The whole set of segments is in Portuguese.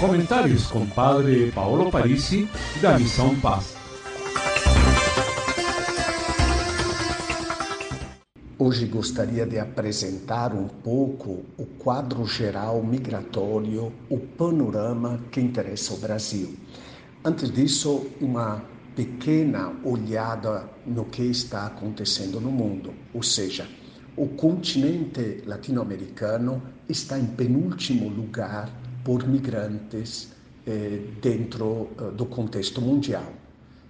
Comentários com Padre Paolo Parisi, da Missão Paz. Hoje gostaria de apresentar um pouco o quadro geral migratório, o panorama que interessa o Brasil. Antes disso, uma pequena olhada no que está acontecendo no mundo, ou seja, o continente latino-americano está em penúltimo lugar por migrantes eh, dentro eh, do contexto mundial.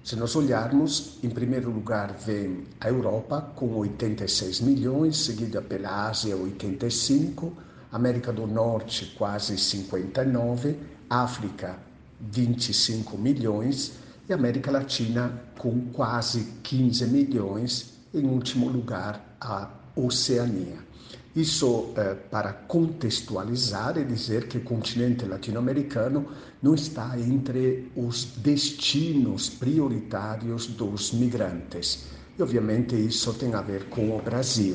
Se nós olharmos, em primeiro lugar vem a Europa com 86 milhões, seguida pela Ásia 85, América do Norte quase 59, África 25 milhões e América Latina com quase 15 milhões, em último lugar a Oceania. Isso eh, para contextualizar e dizer que o continente latino-americano não está entre os destinos prioritários dos migrantes. E, obviamente, isso tem a ver com o Brasil.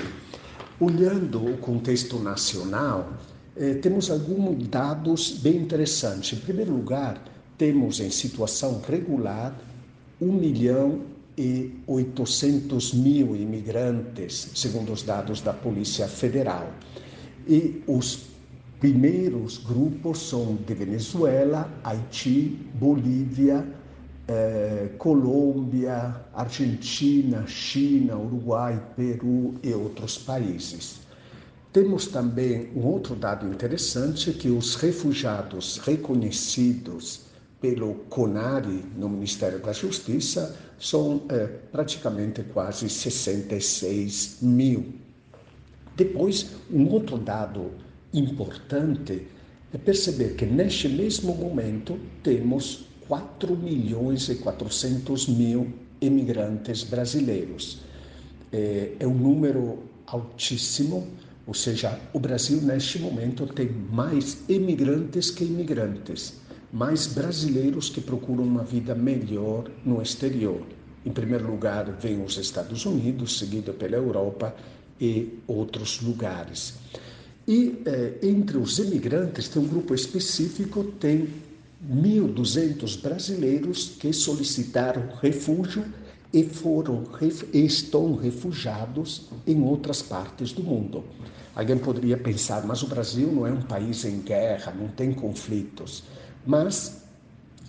Olhando o contexto nacional, eh, temos alguns dados bem interessantes. Em primeiro lugar, temos em situação regular 1 milhão e 800 mil imigrantes, segundo os dados da Polícia Federal. E os primeiros grupos são de Venezuela, Haiti, Bolívia, eh, Colômbia, Argentina, China, Uruguai, Peru e outros países. Temos também um outro dado interessante que os refugiados reconhecidos pelo CONARI no Ministério da Justiça são é, praticamente quase 66 mil. Depois, um outro dado importante é perceber que neste mesmo momento temos 4 milhões e 400 mil imigrantes brasileiros. É, é um número altíssimo, ou seja, o Brasil neste momento tem mais imigrantes que imigrantes mais brasileiros que procuram uma vida melhor no exterior. Em primeiro lugar, vem os Estados Unidos, seguido pela Europa e outros lugares. E eh, entre os imigrantes tem um grupo específico, tem 1.200 brasileiros que solicitaram refúgio e foram e estão refugiados em outras partes do mundo. Alguém poderia pensar, mas o Brasil não é um país em guerra, não tem conflitos mas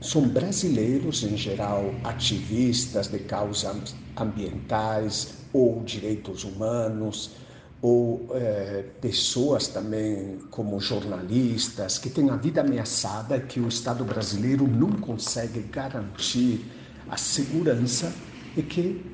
são brasileiros, em geral, ativistas de causas ambientais ou direitos humanos, ou é, pessoas também como jornalistas que têm a vida ameaçada que o Estado brasileiro não consegue garantir a segurança e que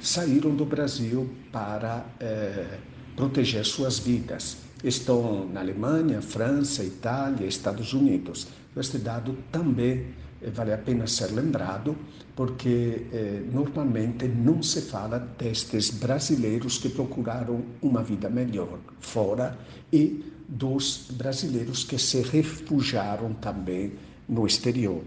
saíram do Brasil para é, proteger suas vidas. Estão na Alemanha, França, Itália, Estados Unidos. Este dado também eh, vale a pena ser lembrado, porque eh, normalmente não se fala destes brasileiros que procuraram uma vida melhor fora e dos brasileiros que se refugiaram também no exterior.